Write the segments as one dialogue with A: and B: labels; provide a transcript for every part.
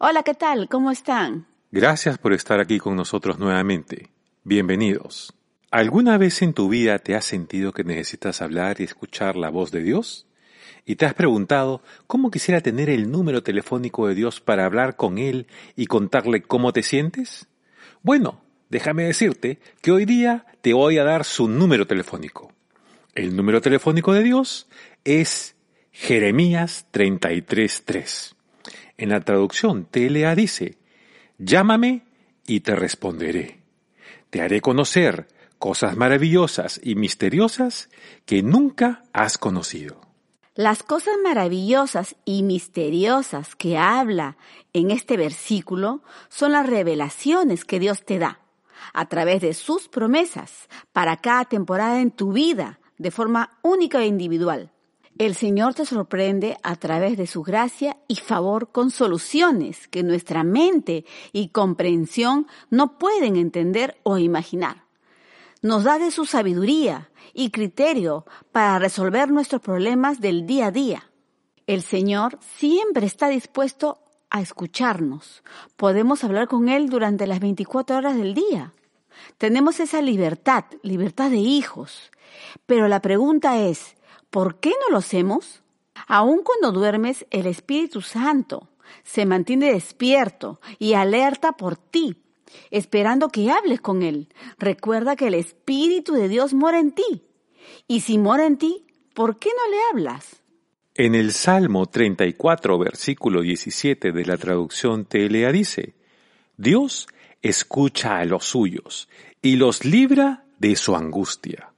A: Hola, ¿qué tal? ¿Cómo están?
B: Gracias por estar aquí con nosotros nuevamente. Bienvenidos. ¿Alguna vez en tu vida te has sentido que necesitas hablar y escuchar la voz de Dios? ¿Y te has preguntado cómo quisiera tener el número telefónico de Dios para hablar con Él y contarle cómo te sientes? Bueno, déjame decirte que hoy día te voy a dar su número telefónico. El número telefónico de Dios es Jeremías 33.3. En la traducción TLA dice, Llámame y te responderé. Te haré conocer cosas maravillosas y misteriosas que nunca has conocido.
A: Las cosas maravillosas y misteriosas que habla en este versículo son las revelaciones que Dios te da a través de sus promesas para cada temporada en tu vida de forma única e individual. El Señor te sorprende a través de su gracia y favor con soluciones que nuestra mente y comprensión no pueden entender o imaginar. Nos da de su sabiduría y criterio para resolver nuestros problemas del día a día. El Señor siempre está dispuesto a escucharnos. Podemos hablar con Él durante las 24 horas del día. Tenemos esa libertad, libertad de hijos. Pero la pregunta es, ¿Por qué no lo hacemos? Aun cuando duermes, el Espíritu Santo se mantiene despierto y alerta por ti, esperando que hables con Él. Recuerda que el Espíritu de Dios mora en ti. Y si mora en ti, ¿por qué no le hablas?
B: En el Salmo 34, versículo 17 de la traducción TLA dice, Dios escucha a los suyos y los libra de su angustia.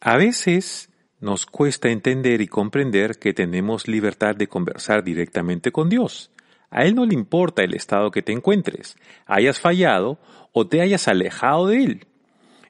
B: A veces nos cuesta entender y comprender que tenemos libertad de conversar directamente con Dios. A Él no le importa el estado que te encuentres, hayas fallado o te hayas alejado de Él,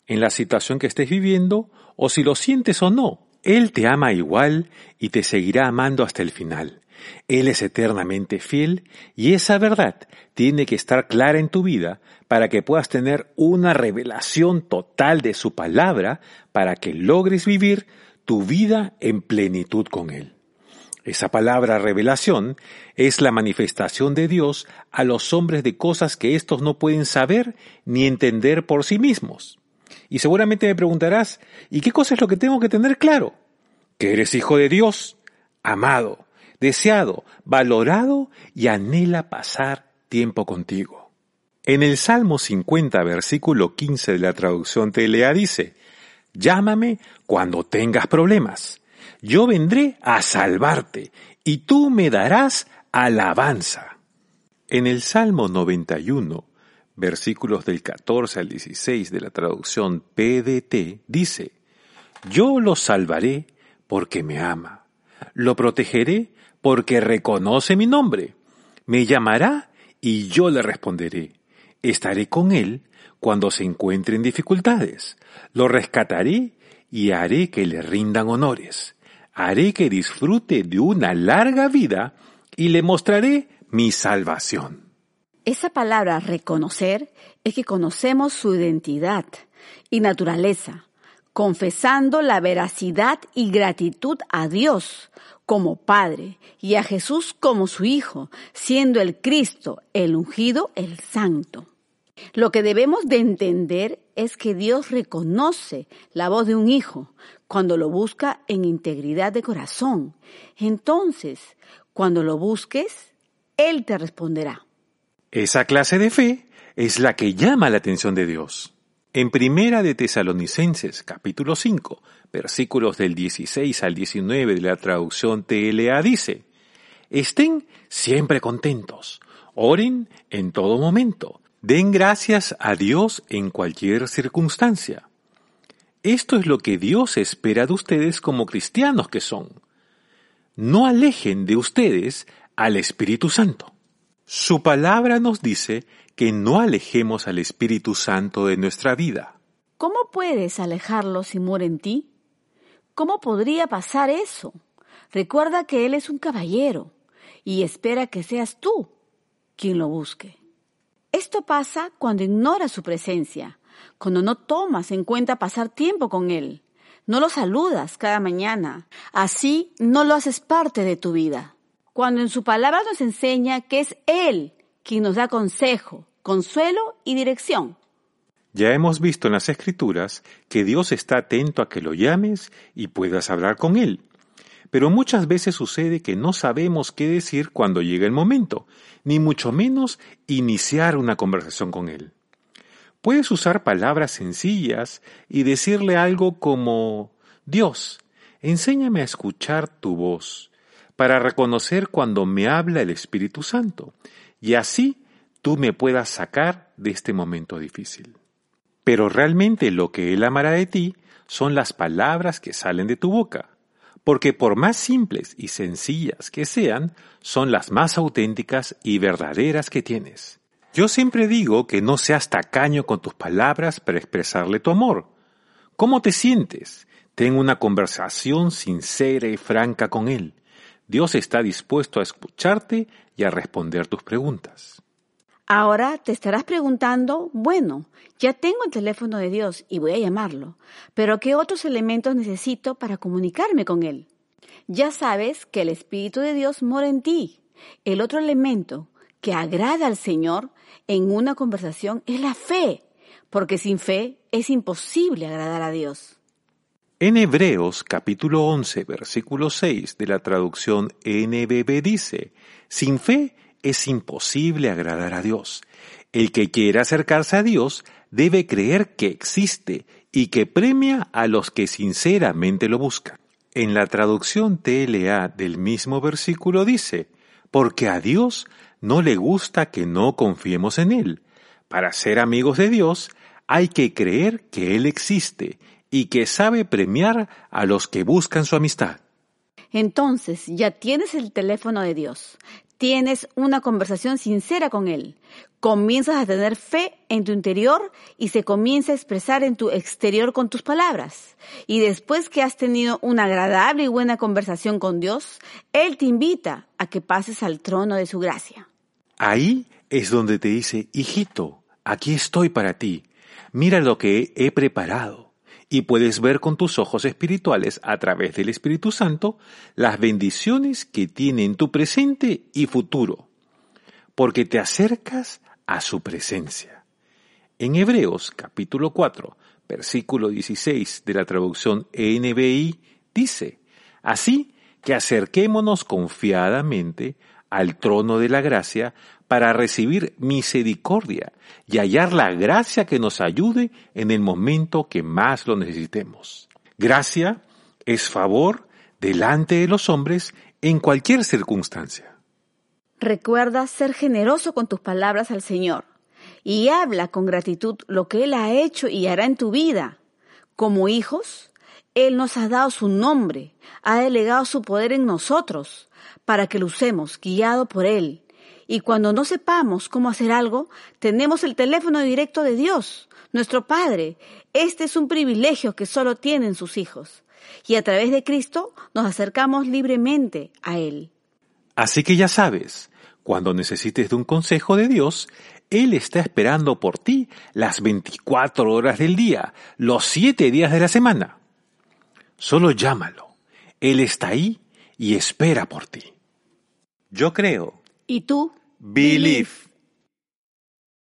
B: en la situación que estés viviendo o si lo sientes o no. Él te ama igual y te seguirá amando hasta el final. Él es eternamente fiel y esa verdad tiene que estar clara en tu vida para que puedas tener una revelación total de su palabra para que logres vivir tu vida en plenitud con Él. Esa palabra revelación es la manifestación de Dios a los hombres de cosas que éstos no pueden saber ni entender por sí mismos. Y seguramente me preguntarás, ¿y qué cosa es lo que tengo que tener claro? Que eres hijo de Dios, amado, deseado, valorado y anhela pasar tiempo contigo. En el Salmo 50, versículo 15 de la traducción TLA dice, Llámame cuando tengas problemas. Yo vendré a salvarte y tú me darás alabanza. En el Salmo 91, versículos del 14 al 16 de la traducción PDT, dice, Yo lo salvaré porque me ama. Lo protegeré porque reconoce mi nombre. Me llamará y yo le responderé. Estaré con él cuando se encuentre en dificultades. Lo rescataré y haré que le rindan honores. Haré que disfrute de una larga vida y le mostraré mi salvación.
A: Esa palabra reconocer es que conocemos su identidad y naturaleza, confesando la veracidad y gratitud a Dios como Padre y a Jesús como su Hijo, siendo el Cristo, el ungido, el Santo. Lo que debemos de entender es que Dios reconoce la voz de un hijo cuando lo busca en integridad de corazón. Entonces, cuando lo busques, Él te responderá.
B: Esa clase de fe es la que llama la atención de Dios. En Primera de Tesalonicenses, capítulo 5, versículos del 16 al 19 de la traducción TLA dice, Estén siempre contentos, oren en todo momento, Den gracias a Dios en cualquier circunstancia. Esto es lo que Dios espera de ustedes como cristianos que son. No alejen de ustedes al Espíritu Santo. Su palabra nos dice que no alejemos al Espíritu Santo de nuestra vida.
A: ¿Cómo puedes alejarlo si muere en ti? ¿Cómo podría pasar eso? Recuerda que Él es un caballero y espera que seas tú quien lo busque. Esto pasa cuando ignoras su presencia, cuando no tomas en cuenta pasar tiempo con Él, no lo saludas cada mañana, así no lo haces parte de tu vida. Cuando en su palabra nos enseña que es Él quien nos da consejo, consuelo y dirección.
B: Ya hemos visto en las Escrituras que Dios está atento a que lo llames y puedas hablar con Él. Pero muchas veces sucede que no sabemos qué decir cuando llega el momento, ni mucho menos iniciar una conversación con Él. Puedes usar palabras sencillas y decirle algo como Dios, enséñame a escuchar tu voz, para reconocer cuando me habla el Espíritu Santo, y así tú me puedas sacar de este momento difícil. Pero realmente lo que Él amará de ti son las palabras que salen de tu boca, porque por más simples y sencillas que sean, son las más auténticas y verdaderas que tienes. Yo siempre digo que no seas tacaño con tus palabras para expresarle tu amor. ¿Cómo te sientes? Ten una conversación sincera y franca con Él. Dios está dispuesto a escucharte y a responder tus preguntas.
A: Ahora te estarás preguntando, bueno, ya tengo el teléfono de Dios y voy a llamarlo, pero ¿qué otros elementos necesito para comunicarme con Él? Ya sabes que el Espíritu de Dios mora en ti. El otro elemento que agrada al Señor en una conversación es la fe, porque sin fe es imposible agradar a Dios.
B: En Hebreos capítulo 11 versículo 6 de la traducción NBB dice, sin fe es imposible agradar a Dios. El que quiera acercarse a Dios debe creer que existe y que premia a los que sinceramente lo buscan. En la traducción TLA del mismo versículo dice, porque a Dios no le gusta que no confiemos en Él. Para ser amigos de Dios hay que creer que Él existe y que sabe premiar a los que buscan su amistad.
A: Entonces ya tienes el teléfono de Dios, tienes una conversación sincera con Él, comienzas a tener fe en tu interior y se comienza a expresar en tu exterior con tus palabras. Y después que has tenido una agradable y buena conversación con Dios, Él te invita a que pases al trono de su gracia.
B: Ahí es donde te dice, hijito, aquí estoy para ti, mira lo que he preparado y puedes ver con tus ojos espirituales a través del Espíritu Santo las bendiciones que tiene en tu presente y futuro, porque te acercas a su presencia. En Hebreos capítulo 4, versículo 16 de la traducción NBI dice, así que acerquémonos confiadamente al trono de la gracia para recibir misericordia y hallar la gracia que nos ayude en el momento que más lo necesitemos. Gracia es favor delante de los hombres en cualquier circunstancia.
A: Recuerda ser generoso con tus palabras al Señor y habla con gratitud lo que Él ha hecho y hará en tu vida. Como hijos, Él nos ha dado su nombre, ha delegado su poder en nosotros para que lo usemos guiado por Él y cuando no sepamos cómo hacer algo, tenemos el teléfono directo de Dios, nuestro Padre. Este es un privilegio que solo tienen sus hijos. Y a través de Cristo nos acercamos libremente a Él.
B: Así que ya sabes, cuando necesites de un consejo de Dios, Él está esperando por ti las 24 horas del día, los 7 días de la semana. Solo llámalo. Él está ahí y espera por ti. Yo creo.
A: ¿Y tú?
B: belief.